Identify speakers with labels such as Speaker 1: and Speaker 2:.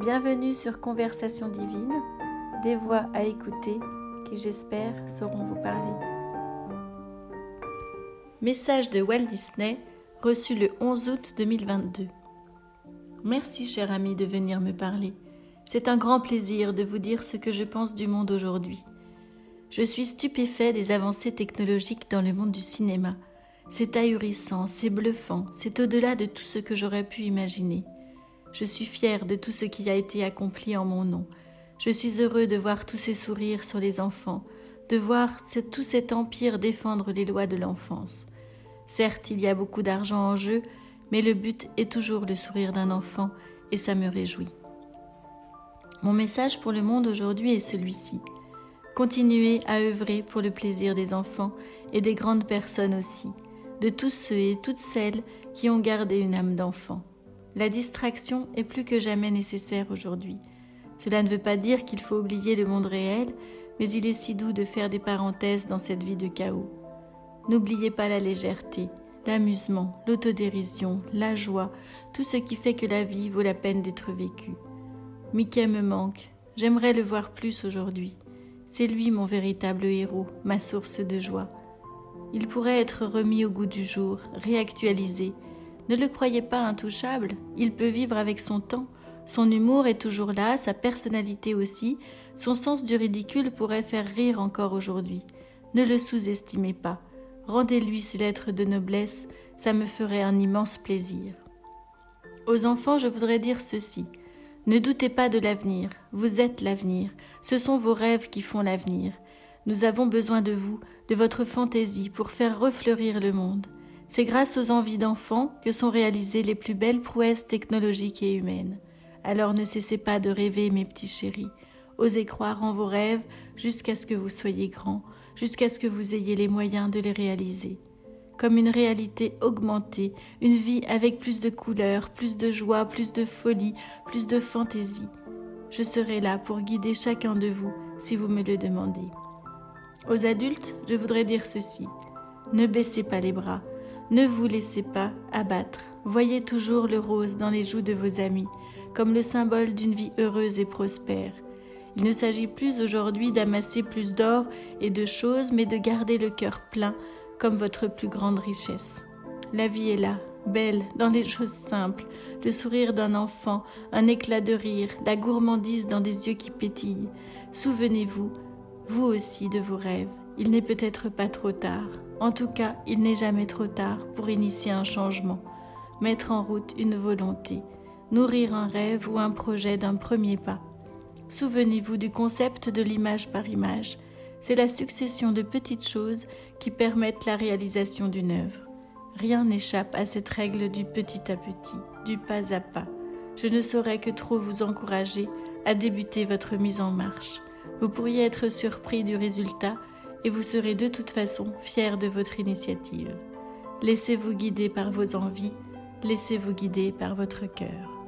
Speaker 1: Bienvenue sur Conversation divine, des voix à écouter qui j'espère sauront vous parler. Message de Walt Disney reçu le 11 août 2022. Merci cher ami de venir me parler. C'est un grand plaisir de vous dire ce que je pense du monde aujourd'hui. Je suis stupéfait des avancées technologiques dans le monde du cinéma. C'est ahurissant, c'est bluffant, c'est au-delà de tout ce que j'aurais pu imaginer. Je suis fier de tout ce qui a été accompli en mon nom. Je suis heureux de voir tous ces sourires sur les enfants, de voir tout cet empire défendre les lois de l'enfance. Certes, il y a beaucoup d'argent en jeu, mais le but est toujours le sourire d'un enfant, et ça me réjouit. Mon message pour le monde aujourd'hui est celui-ci. Continuez à œuvrer pour le plaisir des enfants et des grandes personnes aussi, de tous ceux et toutes celles qui ont gardé une âme d'enfant. La distraction est plus que jamais nécessaire aujourd'hui. Cela ne veut pas dire qu'il faut oublier le monde réel, mais il est si doux de faire des parenthèses dans cette vie de chaos. N'oubliez pas la légèreté, l'amusement, l'autodérision, la joie, tout ce qui fait que la vie vaut la peine d'être vécue. Mickey me manque, j'aimerais le voir plus aujourd'hui. C'est lui mon véritable héros, ma source de joie. Il pourrait être remis au goût du jour, réactualisé, ne le croyez pas intouchable, il peut vivre avec son temps, son humour est toujours là, sa personnalité aussi, son sens du ridicule pourrait faire rire encore aujourd'hui. Ne le sous-estimez pas. Rendez-lui ses lettres de noblesse, ça me ferait un immense plaisir. Aux enfants, je voudrais dire ceci. Ne doutez pas de l'avenir, vous êtes l'avenir, ce sont vos rêves qui font l'avenir. Nous avons besoin de vous, de votre fantaisie pour faire refleurir le monde. C'est grâce aux envies d'enfants que sont réalisées les plus belles prouesses technologiques et humaines. Alors ne cessez pas de rêver, mes petits chéris. Osez croire en vos rêves jusqu'à ce que vous soyez grands, jusqu'à ce que vous ayez les moyens de les réaliser. Comme une réalité augmentée, une vie avec plus de couleurs, plus de joie, plus de folie, plus de fantaisie. Je serai là pour guider chacun de vous si vous me le demandez. Aux adultes, je voudrais dire ceci. Ne baissez pas les bras, ne vous laissez pas abattre. Voyez toujours le rose dans les joues de vos amis, comme le symbole d'une vie heureuse et prospère. Il ne s'agit plus aujourd'hui d'amasser plus d'or et de choses, mais de garder le cœur plein comme votre plus grande richesse. La vie est là, belle, dans les choses simples, le sourire d'un enfant, un éclat de rire, la gourmandise dans des yeux qui pétillent. Souvenez-vous, vous aussi, de vos rêves. Il n'est peut-être pas trop tard. En tout cas, il n'est jamais trop tard pour initier un changement, mettre en route une volonté, nourrir un rêve ou un projet d'un premier pas. Souvenez-vous du concept de l'image par image. C'est la succession de petites choses qui permettent la réalisation d'une œuvre. Rien n'échappe à cette règle du petit à petit, du pas à pas. Je ne saurais que trop vous encourager à débuter votre mise en marche. Vous pourriez être surpris du résultat et vous serez de toute façon fier de votre initiative. Laissez-vous guider par vos envies, laissez-vous guider par votre cœur.